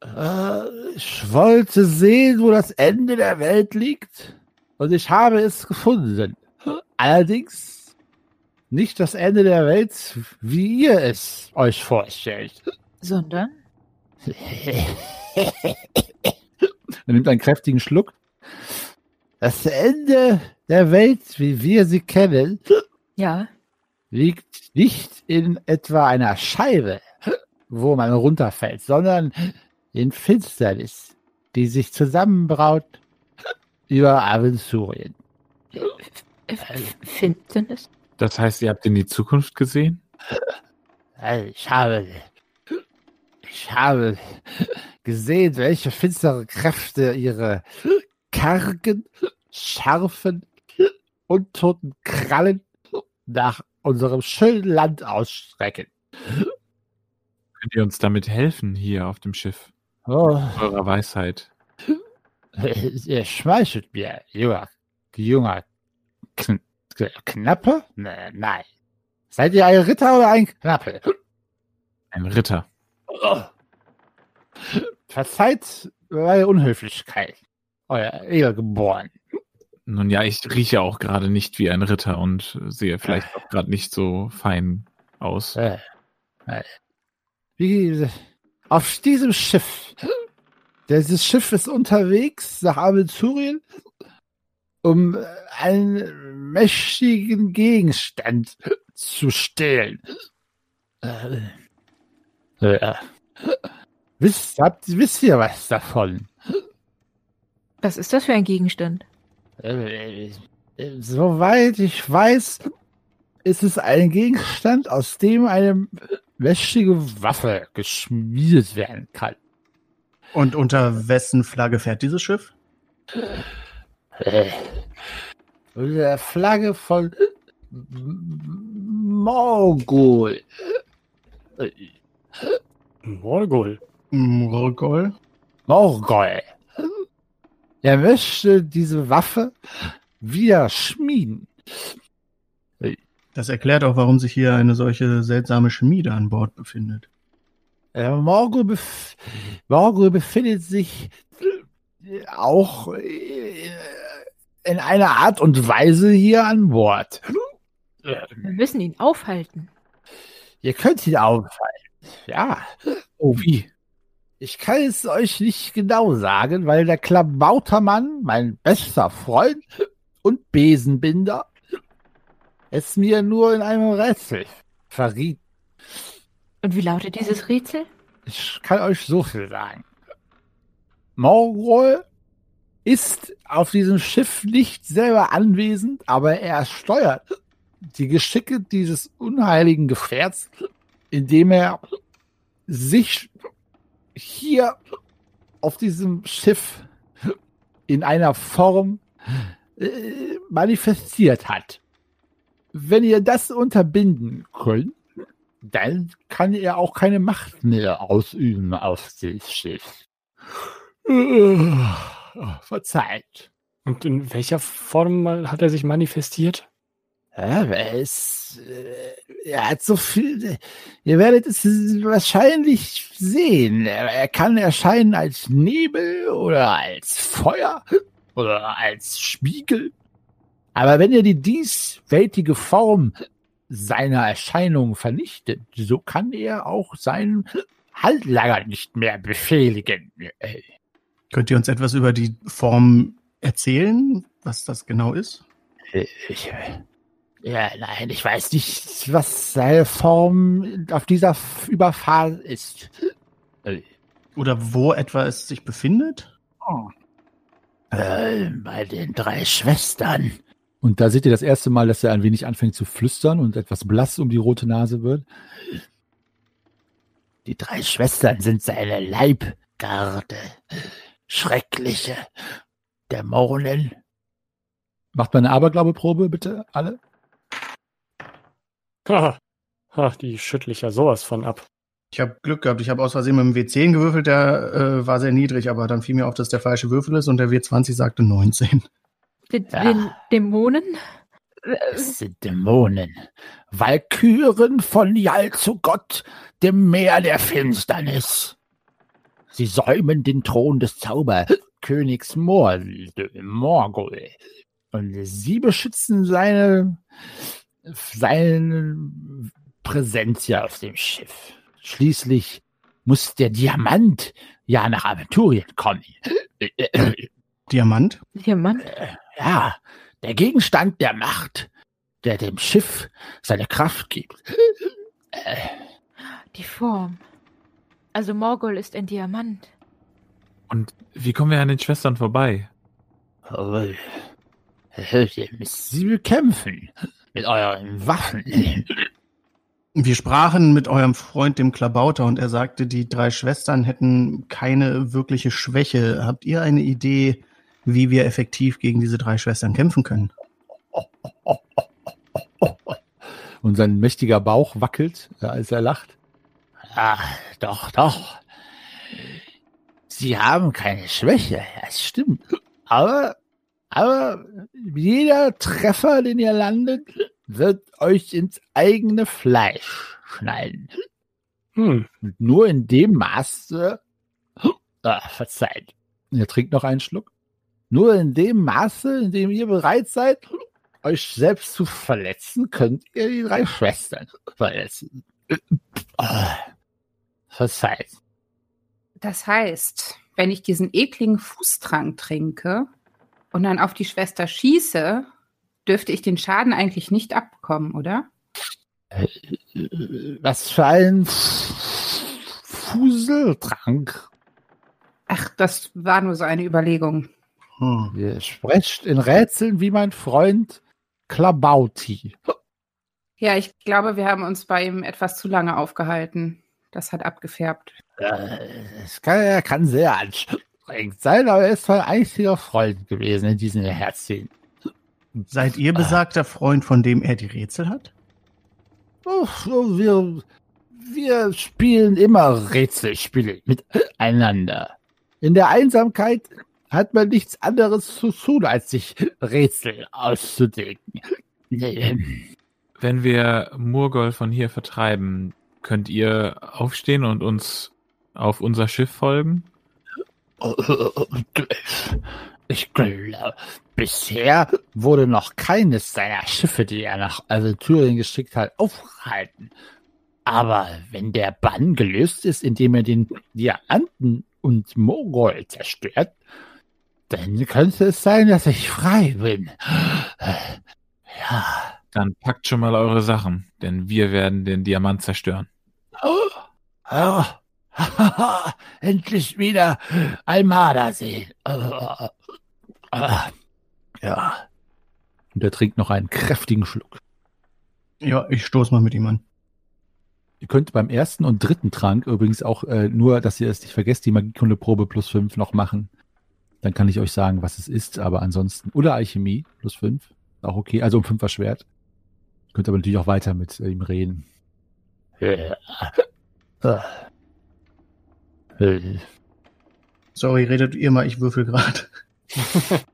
Äh, ich wollte sehen, wo das Ende der Welt liegt. Und ich habe es gefunden. Allerdings nicht das Ende der Welt, wie ihr es euch vorstellt. Sondern? Er nimmt einen kräftigen Schluck. Das Ende der Welt, wie wir sie kennen, Ja. liegt nicht in etwa einer Scheibe, wo man runterfällt, sondern in Finsternis, die sich zusammenbraut (laughs) über Aventurien. F- Finsternis? Das heißt, ihr habt in die Zukunft gesehen? Also Ich habe, ich habe gesehen, welche finstere Kräfte ihre kargen, scharfen, untoten Krallen nach unserem schönen Land ausstrecken. Könnt ihr uns damit helfen hier auf dem Schiff? Oh, Eurer Weisheit. (laughs) ihr schmeichelt mir, junger, junger Kn Knappe? Ne- Nein. Seid ihr ein Ritter oder ein Knappe? Ein Ritter. Oh. Verzeiht meine Unhöflichkeit, euer Edelgeboren. Nun ja, ich rieche auch gerade nicht wie ein Ritter und sehe vielleicht auch gerade nicht so fein aus. Äh, äh, Wie, auf diesem Schiff. Dieses Schiff ist unterwegs nach Aventurien, um einen mächtigen Gegenstand zu stehlen. Äh, äh, wisst, habt, wisst ihr was davon? Was ist das für ein Gegenstand? Äh, Soweit ich weiß, ist es ein Gegenstand, aus dem eine mächtige Waffe geschmiedet werden kann. Und unter wessen Flagge fährt dieses Schiff? Äh, Unter der Flagge von Morgul. Äh, Morgul. Morgol. Morgul. Er möchte diese Waffe wieder schmieden. Das erklärt auch, warum sich hier eine solche seltsame Schmiede an Bord befindet. Äh, Morgul, bef Morgul befindet sich auch äh, in einer Art und Weise hier an Bord. Wir müssen ihn aufhalten. Ihr könnt ihn aufhalten. Ja. Oh, wie? Ich kann es euch nicht genau sagen, weil der Klabautermann, mein bester Freund und Besenbinder, es mir nur in einem Rätsel verriet. Und wie lautet dieses Rätsel? Ich kann euch so viel sagen. Morgul ist auf diesem Schiff nicht selber anwesend, aber er steuert die Geschicke dieses unheiligen Gefährts, indem er sich hier auf diesem Schiff in einer Form äh, manifestiert hat. Wenn ihr das unterbinden könnt, dann kann er auch keine Macht mehr ausüben auf dem Schiff. Verzeiht. Und in welcher Form hat er sich manifestiert? Ja, es, äh, er hat so viel. Ihr werdet es wahrscheinlich sehen. Er kann erscheinen als Nebel oder als Feuer oder als Spiegel. Aber wenn er die dieswältige Form seiner Erscheinung vernichtet, so kann er auch seinen Handlanger nicht mehr befehligen. Äh, Könnt ihr uns etwas über die Form erzählen, was das genau ist? Ich, ja, nein, ich weiß nicht, was seine Form auf dieser Überfahrt ist. Oder wo etwa es sich befindet? Äh, bei den drei Schwestern. Und da seht ihr das erste Mal, dass er ein wenig anfängt zu flüstern und etwas blass um die rote Nase wird. Die drei Schwestern sind seine Leibgarde. Schreckliche Dämonen. Macht mal eine Aberglaubeprobe, bitte, alle. Ha, Ach, die schüttle ich ja sowas von ab. Ich habe Glück gehabt. Ich habe aus Versehen mit dem W10 gewürfelt, der äh, war sehr niedrig, aber dann fiel mir auf, dass der falsche Würfel ist und der W20 sagte 19. Den, Ja. Dämonen? Es sind Dämonen. Walküren von Jalzugott, dem Meer der Finsternis. Sie säumen den Thron des Zauberkönigs Mor Morgul. Und sie beschützen seine, seine Präsenz hier auf dem Schiff. Schließlich muss der Diamant ja nach Aventurien kommen. Diamant? Diamant? Ja, der Gegenstand der Macht, der dem Schiff seine Kraft gibt. Die Form. Also Morgul ist ein Diamant. Und wie kommen wir an den Schwestern vorbei? Äh, ihr müsst sie bekämpfen. Mit euren Waffen. Wir sprachen mit eurem Freund, dem Klabauter, und er sagte, die drei Schwestern hätten keine wirkliche Schwäche. Habt ihr eine Idee, wie wir effektiv gegen diese drei Schwestern kämpfen können? Und sein mächtiger Bauch wackelt, als er lacht. Ah, doch, doch. Sie haben keine Schwäche, das stimmt. Aber, aber jeder Treffer, den ihr landet, wird euch ins eigene Fleisch schneiden. Hm. Und nur in dem Maße, ah, verzeiht, er trinkt noch einen Schluck, nur in dem Maße, in dem ihr bereit seid, euch selbst zu verletzen, könnt ihr die drei Schwestern verletzen. Verzeiht. Das heißt, wenn ich diesen ekligen Fußtrank trinke und dann auf die Schwester schieße, dürfte ich den Schaden eigentlich nicht abbekommen, oder? Was für ein Fuseltrank. Ach, das war nur so eine Überlegung. Hm. Ihr sprecht in Rätseln wie mein Freund Klabauti. Ja, ich glaube, wir haben uns bei ihm etwas zu lange aufgehalten. Das hat abgefärbt. Äh, Es kann, er kann sehr anstrengend sein, aber er ist mein einziger Freund gewesen in diesem Herzchen. Seid ihr besagter Freund, von dem er die Rätsel hat? Ach, wir, wir spielen immer Rätselspiele miteinander. In der Einsamkeit hat man nichts anderes zu tun, als sich Rätsel auszudenken. (laughs) Wenn wir Murgol von hier vertreiben, könnt ihr aufstehen und uns auf unser Schiff folgen? Ich glaube, bisher wurde noch keines seiner Schiffe, die er nach Aventurien geschickt hat, aufgehalten. Aber wenn der Bann gelöst ist, indem er den Diamanten und Mogol zerstört, dann könnte es sein, dass ich frei bin. Ja. Dann packt schon mal eure Sachen, denn wir werden den Diamant zerstören. Oh, (laughs) oh. Endlich wieder Almada sehen. Oh. Ja. Und er trinkt noch einen kräftigen Schluck. Ja, ich stoß mal mit ihm an. Ihr könnt beim ersten und dritten Trank übrigens auch äh, nur, dass ihr es nicht vergesst, die Magiekunde-Probe plus 5 noch machen. Dann kann ich euch sagen, was es ist, aber ansonsten. Oder Alchemie plus 5. Auch okay. Also um 5 erschwert. Ihr könnt aber natürlich auch weiter mit äh, ihm reden. (laughs) Sorry, redet ihr mal, ich würfel gerade. (laughs)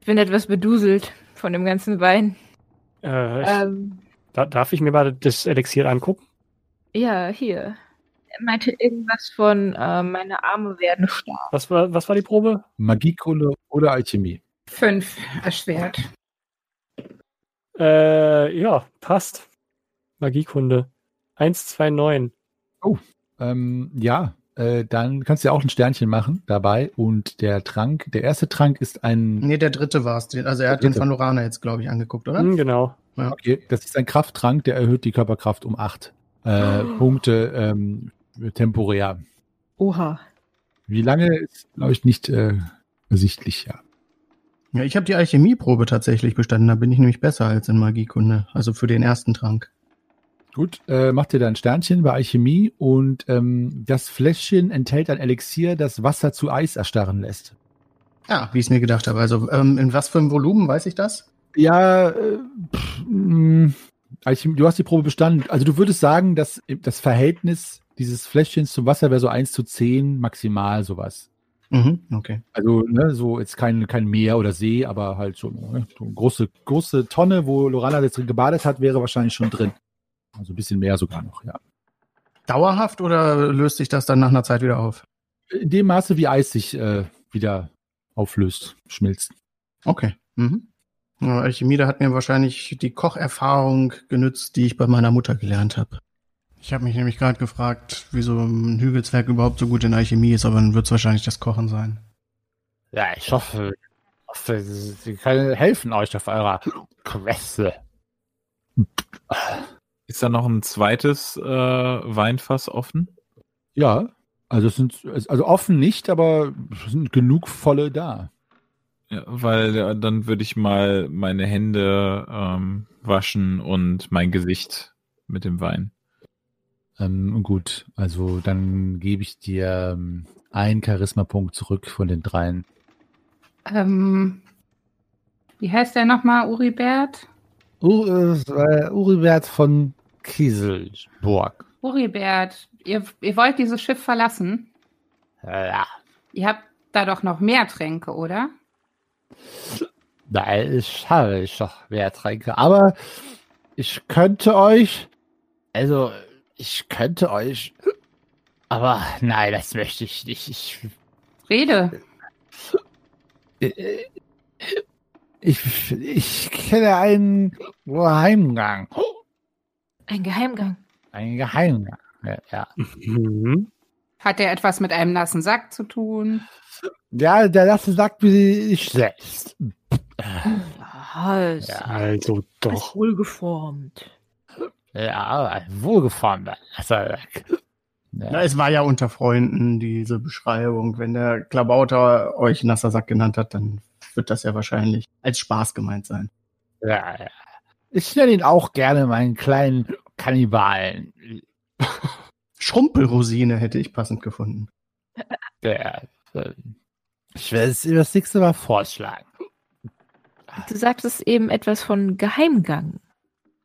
Ich bin etwas beduselt von dem ganzen Wein. Äh, ich, Ähm, da, darf ich mir mal das Elixier angucken? ja, hier. Er meinte irgendwas von, äh, meine Arme werden stark. Was war, was war die Probe? Magiekunde oder Alchemie. Fünf erschwert. Äh, ja, passt. Magiekunde. 129. Ähm, ja, äh, dann kannst du ja auch ein Sternchen machen dabei. Und der Trank, der erste Trank ist ein, Nee, der dritte war es. Also er hat den dritte. von Lorana jetzt, glaube ich, angeguckt, oder? Hm, genau. okay, das ist ein Krafttrank, der erhöht die Körperkraft um 8 äh, (gasps) Punkte ähm, temporär. Oha. Wie lange ist, glaube ich, nicht äh, ersichtlich, ja. Ja, ich habe die Alchemieprobe tatsächlich bestanden. Da bin ich nämlich besser als in Magiekunde. Also für den ersten Trank. Gut, äh, macht ihr da ein Sternchen bei Alchemie und ähm, das Fläschchen enthält ein Elixier, das Wasser zu Eis erstarren lässt. Ja, wie ich es mir gedacht habe. Also ähm, in was für einem Volumen weiß ich das? Ja, äh, pff, mh, Alchemie, du hast die Probe bestanden. Also du würdest sagen, dass das Verhältnis dieses Fläschchens zum Wasser wäre so 1 zu 10 maximal sowas. Mhm, okay. Also, ne, so jetzt kein, kein Meer oder See, aber halt so, ne, so eine große, große Tonne, wo Lorana jetzt drin gebadet hat, wäre wahrscheinlich schon drin. Also ein bisschen mehr sogar noch, ja. Dauerhaft oder löst sich das dann nach einer Zeit wieder auf? In dem Maße, wie Eis sich äh, wieder auflöst, schmilzt. Okay. Mhm. Alchemie, da hat mir wahrscheinlich die Kocherfahrung genützt, die ich bei meiner Mutter gelernt habe. Ich habe mich nämlich gerade gefragt, wieso ein Hügelzwerg überhaupt so gut in Alchemie ist, aber dann wird es wahrscheinlich das Kochen sein. Ja, ich hoffe, hoffe, sie können helfen euch auf eurer Queste. Ist da noch ein zweites äh, Weinfass offen? Ja, also es sind also offen nicht, aber es sind genug volle da. Ja, weil äh, dann würde ich mal meine Hände ähm, waschen und mein Gesicht mit dem Wein. Ähm, gut, also dann gebe ich dir ähm, einen Charisma-Punkt zurück von den dreien. Ähm, wie heißt der nochmal, Uribert? Ur, äh, Uribert von Kieselburg. Uribert, ihr, ihr wollt dieses Schiff verlassen? Ja. Ihr habt da doch noch mehr Tränke, oder? Nein, ich habe ich doch mehr Tränke. Aber ich könnte euch, also ich könnte euch, aber nein, das möchte ich nicht. Ich, Rede. ich, ich kenne einen Geheimgang. Ein Geheimgang. Einen Geheimgang. Ja, ja. Mhm. Hat er etwas mit einem nassen Sack zu tun? ja der Lasse sagt wie ich selbst. Was? Ja. Also Ist doch. wohlgeformt. Ja, ein wohlgeformter Lassersack. Na, Ja. es war ja unter Freunden diese Beschreibung. Wenn der Klabauter euch nasser Sack genannt hat, dann wird das ja wahrscheinlich als Spaß gemeint sein. Ja, ja. Ich nenne ihn auch gerne meinen kleinen Kannibalen. (laughs) Schrumpelrosine hätte ich passend gefunden. Äh, ich werde es das nächste Mal vorschlagen. Du sagtest eben etwas von Geheimgang.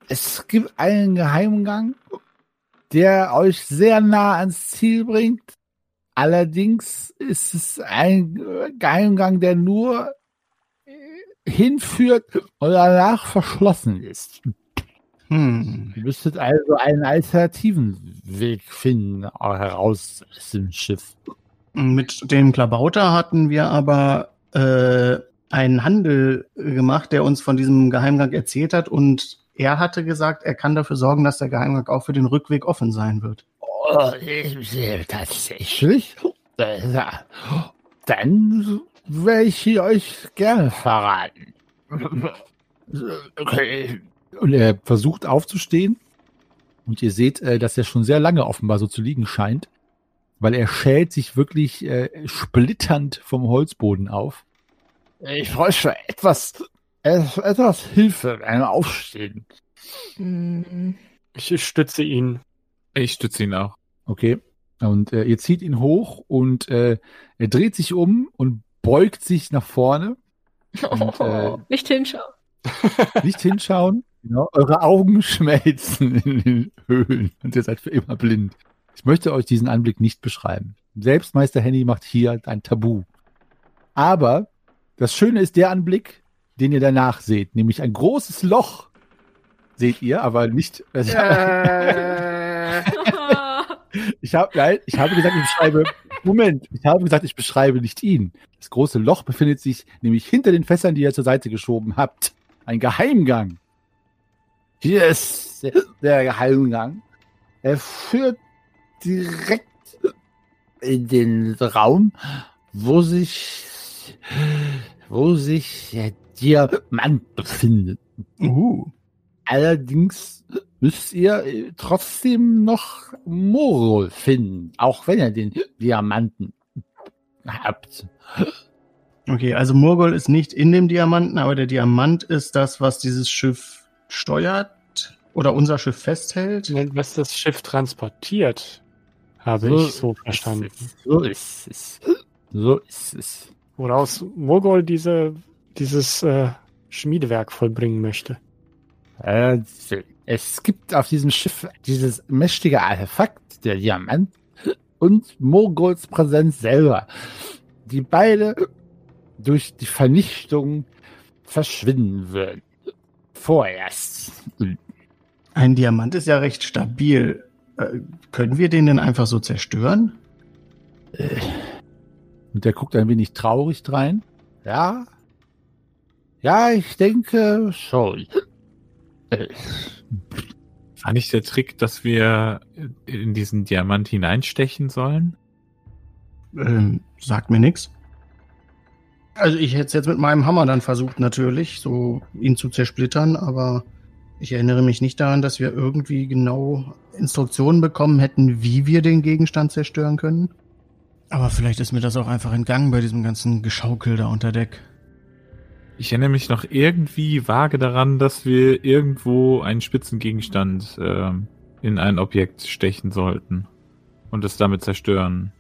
Es gibt einen Geheimgang, der euch sehr nah ans Ziel bringt. Allerdings ist es ein Geheimgang, der nur hinführt und danach verschlossen ist. Hm. Ihr müsstet also einen alternativen Weg finden, heraus aus dem Schiff. Mit dem Klabauter hatten wir aber äh, einen Handel gemacht, der uns von diesem Geheimgang erzählt hat und er hatte gesagt, er kann dafür sorgen, dass der Geheimgang auch für den Rückweg offen sein wird. Oh, tatsächlich? Äh, ja. Dann werde ich ihn euch gerne verraten. Okay. Und er versucht aufzustehen. Und ihr seht, äh, dass er schon sehr lange offenbar so zu liegen scheint. Weil er schält sich wirklich äh, splitternd vom Holzboden auf. Ich bräuchte etwas, etwas Hilfe beim Aufstehen. Hm, Ich stütze ihn. Ich stütze ihn auch. Okay. Und äh, ihr zieht ihn hoch und äh, er dreht sich um und beugt sich nach vorne. Und, äh, (laughs) Nicht hinschauen. (laughs) (laughs) Nicht hinschauen. Genau. Eure Augen schmelzen in den Höhlen und ihr seid für immer blind. Ich möchte euch diesen Anblick nicht beschreiben. Selbst Meister Henny macht hier ein Tabu. Aber das Schöne ist der Anblick, den ihr danach seht, nämlich ein großes Loch. Seht ihr, aber nicht. Also, Äh, (laughs) Ich habe, nein, ich habe gesagt, ich beschreibe. Moment, ich habe gesagt, ich beschreibe nicht ihn. Das große Loch befindet sich nämlich hinter den Fässern, die ihr zur Seite geschoben habt. Ein Geheimgang. Hier ist der, der Geheimgang. Er führt direkt in den Raum, wo sich, wo sich der Diamant befindet. Uh. Allerdings müsst ihr äh, trotzdem noch Morol finden, auch wenn ihr den Diamanten habt. Okay, also Murgol ist nicht in dem Diamanten, aber der Diamant ist das, was dieses Schiff steuert oder unser Schiff festhält. Was das Schiff transportiert, habe So ich so verstanden. ist. So ist es. So ist es. Woraus Mogol diese, dieses äh, Schmiedewerk vollbringen möchte. Äh, Es gibt auf diesem Schiff dieses mächtige Artefakt, der Diamant, und Morgols Präsenz selber, die beide durch die Vernichtung verschwinden würden. Vorerst. Ein Diamant ist ja recht stabil. Äh, können wir den denn einfach so zerstören? Und der guckt ein wenig traurig drein. Ja. Ja, ich denke schon. War nicht der Trick, dass wir in diesen Diamant hineinstechen sollen? Ähm, sagt mir nix. Also ich hätte es jetzt mit meinem Hammer dann versucht natürlich, so ihn zu zersplittern, aber ich erinnere mich nicht daran, dass wir irgendwie genau Instruktionen bekommen hätten, wie wir den Gegenstand zerstören können. Aber vielleicht ist mir das auch einfach entgangen bei diesem ganzen Geschaukel da unter Deck. Ich erinnere mich noch irgendwie vage daran, dass wir irgendwo einen Spitzengegenstand ähm, in ein Objekt stechen sollten und es damit zerstören.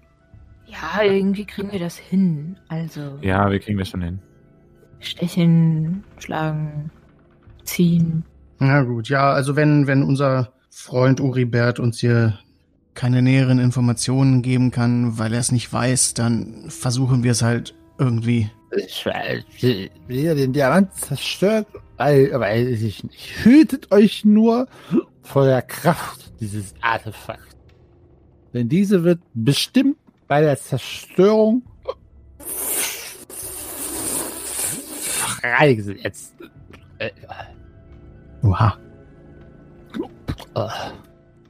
Ja, irgendwie kriegen wir das hin. Also Ja, wir kriegen das schon hin. stechen, schlagen, ziehen. Na gut, ja, also wenn, wenn unser Freund Uribert uns hier keine näheren Informationen geben kann, weil er es nicht weiß, dann versuchen wir es halt irgendwie. Ich weiß, wie ihr den Diamant zerstört, weil, weiß ich nicht. Hütet euch nur vor der Kraft dieses Artefakts. Denn diese wird bestimmt bei der Zerstörung freigesetzt. Äh, Oha.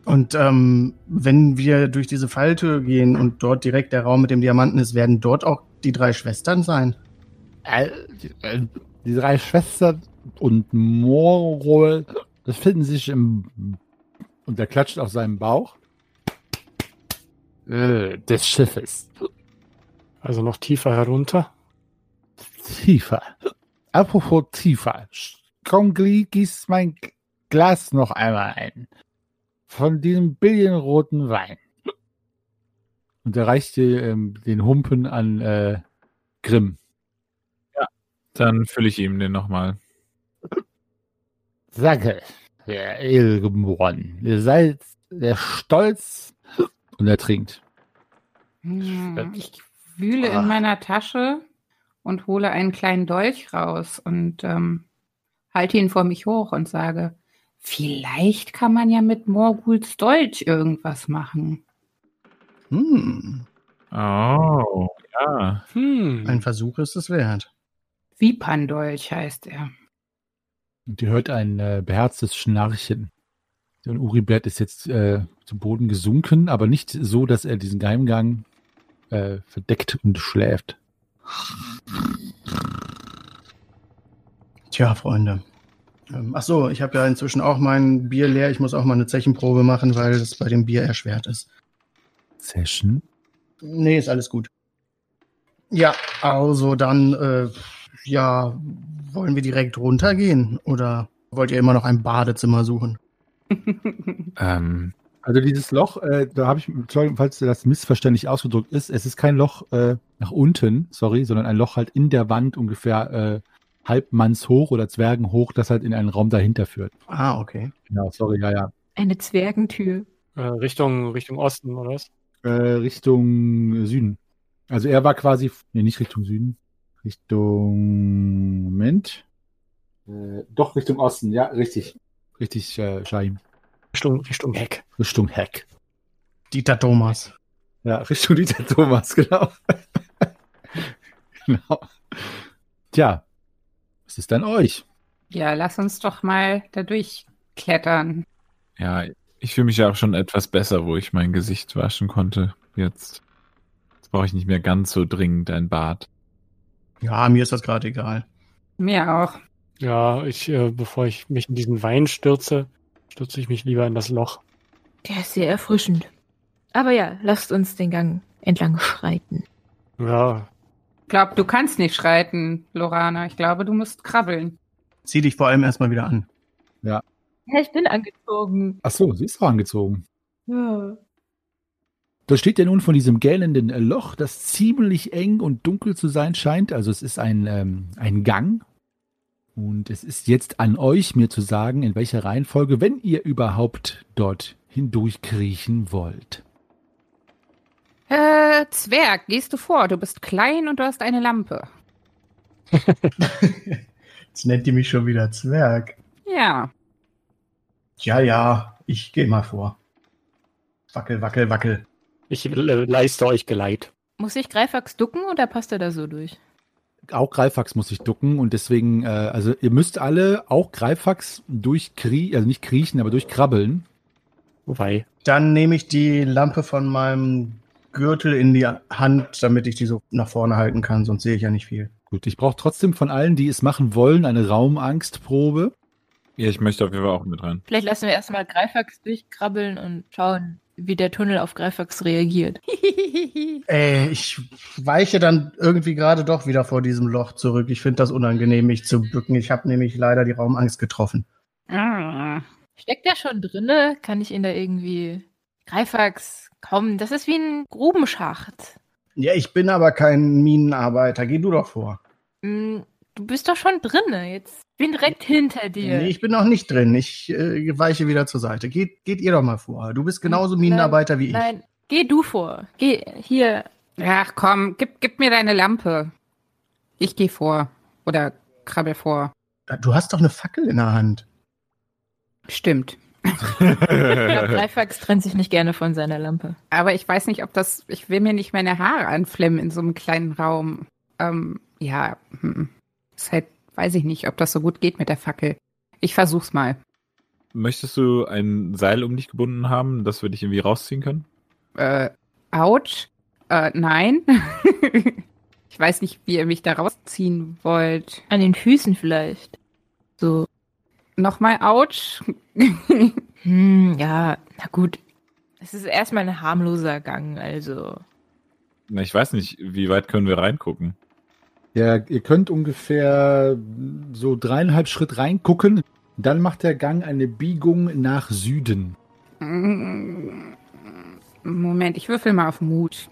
Und ähm, wenn wir durch diese Falltür gehen und dort direkt der Raum mit dem Diamanten ist, werden dort auch die drei Schwestern sein? Äh, die, äh, die drei Schwestern und Morol befinden sich im Und der klatscht auf seinem Bauch. äh, des Schiffes. Also noch tiefer herunter. Tiefer. Apropos tiefer. Strongly gießt mein Glas noch einmal ein. Von diesem billigenroten Wein. Und er reicht dir, ähm, den Humpen an äh, Grimm. Dann fülle ich ihm den nochmal. Sage, der Edelgeboren, ihr seid der Stolz. Und er trinkt. Hm, Ich wühle Ah. in meiner Tasche und hole einen kleinen Dolch raus und ähm, halte ihn vor mich hoch und sage, vielleicht kann man ja mit Morguls Dolch irgendwas machen. Hm, Oh, ja. Hm. ein Versuch ist es wert. Vipandolch heißt er. Und ihr hört ein äh, beherztes Schnarchen. Und Uribert ist jetzt äh, zu Boden gesunken, aber nicht so, dass er diesen Geheimgang äh, verdeckt und schläft. Tja, Freunde. Ähm, ach so, ich habe ja inzwischen auch mein Bier leer. Ich muss auch mal eine Zechenprobe machen, weil es bei dem Bier erschwert ist. Session. Nee, ist alles gut. Ja, also dann, äh, ja, wollen wir direkt runtergehen? Oder wollt ihr immer noch ein Badezimmer suchen? (laughs) Ähm, Also dieses Loch, äh, da habe ich, Entschuldigung, falls das missverständlich ausgedrückt ist, es ist kein Loch äh, nach unten, sorry, sondern ein Loch halt in der Wand ungefähr äh, halbmanns hoch oder Zwergen hoch, das halt in einen Raum dahinter führt. Ah, okay. Genau, sorry, ja, ja. Eine Zwergentür. Äh, Richtung, Richtung Osten, oder was? Äh, Richtung Süden. Also er war quasi, nee, nicht Richtung Süden, Richtung, Moment. Äh, doch, Richtung Osten, ja, richtig. Richtig, äh, Shaim. Richtung, Richtung Heck. Richtung Heck. Dieter Thomas. Ja, Richtung Dieter Thomas, (laughs) genau. genau. Tja, was ist dann euch? Ja, lass uns doch mal da durchklettern. ja, ich fühle mich ja auch schon etwas besser, wo ich mein Gesicht waschen konnte. Jetzt, jetzt brauche ich nicht mehr ganz so dringend ein Bad. Ja, mir ist das gerade egal. Mir auch. Ja, ich, äh, bevor ich mich in diesen Wein stürze, stürze ich mich lieber in das Loch. Der ist sehr erfrischend. Aber ja, lasst uns den Gang entlang schreiten. Ja, Ich glaube, du kannst nicht schreiten, Lorana. Ich glaube, du musst krabbeln. Zieh dich vor allem erstmal wieder an. Ja, ich bin angezogen. Ach so, sie ist auch angezogen. Ja. Da steht ja nun von diesem gähnenden Loch, das ziemlich eng und dunkel zu sein scheint. Also es ist ein, ähm, ein Gang. Und es ist jetzt an euch, mir zu sagen, in welcher Reihenfolge, wenn ihr überhaupt dort hindurchkriechen wollt. Äh, Zwerg, gehst du vor? Du bist klein und du hast eine Lampe. (laughs) Jetzt nennt die mich schon wieder Zwerg. Ja. Ja, ja, ich gehe mal vor. Wackel, wackel, wackel. Ich äh, leiste euch Geleit. Muss ich Greifax ducken oder passt er da so durch? Auch Greifax muss sich ducken und deswegen, äh, also ihr müsst alle auch Greifax durchkriechen, also nicht kriechen, aber durchkrabbeln. Wobei, Dann nehme ich die Lampe von meinem Gürtel in die Hand, damit ich die so nach vorne halten kann, sonst sehe ich ja nicht viel. Gut, ich brauche trotzdem von allen, die es machen wollen, eine Raumangstprobe. Ja, ich möchte auf jeden Fall auch mit rein. Vielleicht lassen wir erstmal Greifax durchkrabbeln und schauen, wie der Tunnel auf Greifax reagiert. (laughs) Äh, ich weiche dann irgendwie gerade doch wieder vor diesem Loch zurück. Ich finde das unangenehm, mich zu bücken. Ich habe nämlich leider die Raumangst getroffen. Ah. Steckt der schon drinne? Kann ich ihn da irgendwie. Greifax, komm, das ist wie ein Grubenschacht. Ja, ich bin aber kein Minenarbeiter. Geh du doch vor. Hm, Du bist doch schon drinne. Jetzt bin direkt hinter dir. Nee, ich bin noch nicht drin. Ich äh, weiche wieder zur Seite. Geht, geht ihr doch mal vor. Du bist genauso Minenarbeiter wie ich. Nein, geh du vor. Geh hier. Ach komm, gib, gib mir deine Lampe. Ich gehe vor. Oder krabbel vor. Du hast doch eine Fackel in der Hand. Stimmt. Greifax trennt sich nicht gerne von seiner Lampe. Aber ich weiß nicht, ob das. Ich will mir nicht meine Haare anflemmen in so einem kleinen Raum. Ähm, ja, hm. ist halt, weiß ich nicht, ob das so gut geht mit der Fackel. Ich versuch's mal. Möchtest du ein Seil um dich gebunden haben, dass wir dich irgendwie rausziehen können? Äh, ouch. Äh, nein. (laughs) ich weiß nicht, wie ihr mich da rausziehen wollt. An den Füßen vielleicht. So. Nochmal ouch. (laughs) Hm, ja, na gut. Es ist erstmal ein harmloser Gang, also. Na, ich weiß nicht, wie weit können wir reingucken? Ja, ihr könnt ungefähr so dreieinhalb Schritt reingucken. Dann macht der Gang eine Biegung nach Süden. Moment, ich würfel mal auf Mut.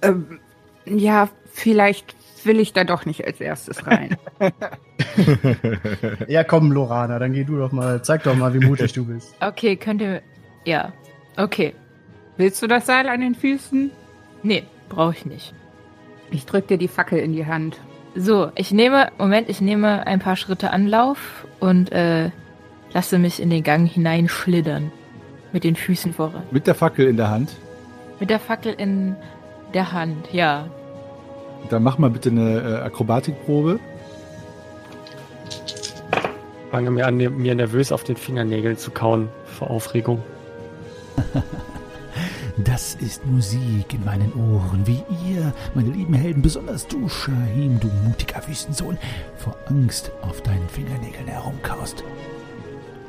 Ähm, ja, vielleicht will ich da doch nicht als erstes rein. (laughs) (laughs) Ja, komm, Lorana, dann geh du doch mal. Zeig doch mal, wie mutig du bist. Okay, könnt ihr. Ja. Okay. Willst du das Seil an den Füßen? Nee, brauche ich nicht. Ich drück dir die Fackel in die Hand. So, ich nehme, Moment, ich nehme ein paar Schritte Anlauf und äh, lasse mich in den Gang hineinschlittern. Mit den Füßen voran. Mit der Fackel in der Hand. Mit der Fackel in der Hand, ja. Dann mach mal bitte eine äh, Akrobatikprobe. fange mir an, mir nervös auf den Fingernägeln zu kauen vor Aufregung. (laughs) Das ist Musik in meinen Ohren, wie ihr, meine lieben Helden, besonders du, Shahim, du mutiger Wüstensohn, vor Angst auf deinen Fingernägeln herumkaust.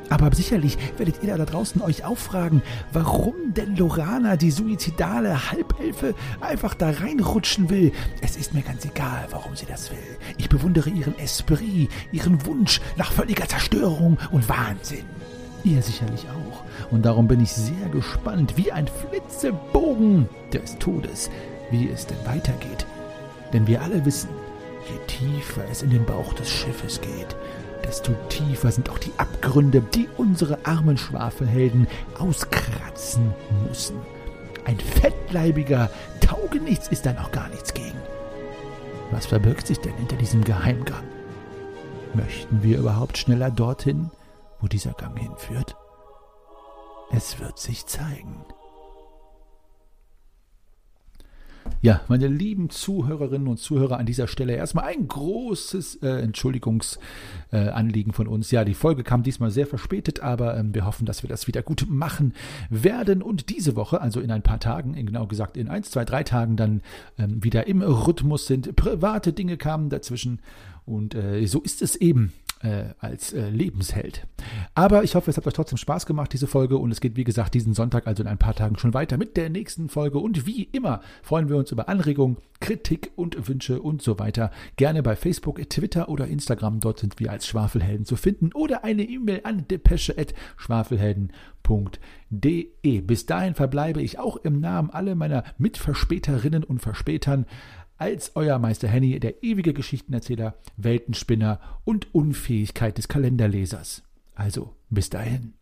Aber sicherlich werdet ihr da draußen euch auffragen, warum denn Lorana, die suizidale Halbelfe, einfach da reinrutschen will. Es ist mir ganz egal, warum sie das will. Ich bewundere ihren Esprit, ihren Wunsch nach völliger Zerstörung und Wahnsinn. Ihr sicherlich auch. Und darum bin ich sehr gespannt, wie ein Flitzebogen des Todes, wie es denn weitergeht. Denn wir alle wissen, je tiefer es in den Bauch des Schiffes geht, desto tiefer sind auch die Abgründe, die unsere armen Schwafelhelden auskratzen müssen. Ein fettleibiger Taugenichts ist da noch gar nichts gegen. Was verbirgt sich denn hinter diesem Geheimgang? Möchten wir überhaupt schneller dorthin, wo dieser Gang hinführt? Es wird sich zeigen. Ja, meine lieben Zuhörerinnen und Zuhörer, an dieser Stelle erstmal ein großes äh, Entschuldigungsanliegen äh, von uns. Ja, die Folge kam diesmal sehr verspätet, aber ähm, wir hoffen, dass wir das wieder gut machen werden und diese Woche, also in ein paar Tagen, in, genau gesagt in eins, zwei, drei Tagen dann ähm, wieder im Rhythmus sind. Private Dinge kamen dazwischen und äh, so ist es eben äh, als äh, Lebensheld. Aber ich hoffe, es hat euch trotzdem Spaß gemacht, diese Folge. Und es geht, wie gesagt, diesen Sonntag, also in ein paar Tagen schon weiter mit der nächsten Folge. Und wie immer freuen wir uns über Anregungen, Kritik und Wünsche und so weiter. Gerne bei Facebook, Twitter oder Instagram. Dort sind wir als Schwafelhelden zu finden. Oder eine E-Mail an depesche.schwafelhelden.de. Bis dahin verbleibe ich auch im Namen aller meiner Mitverspäterinnen und Verspätern als euer Meister Henny, der ewige Geschichtenerzähler, Weltenspinner und Unfähigkeit des Kalenderlesers. Also, bis dahin.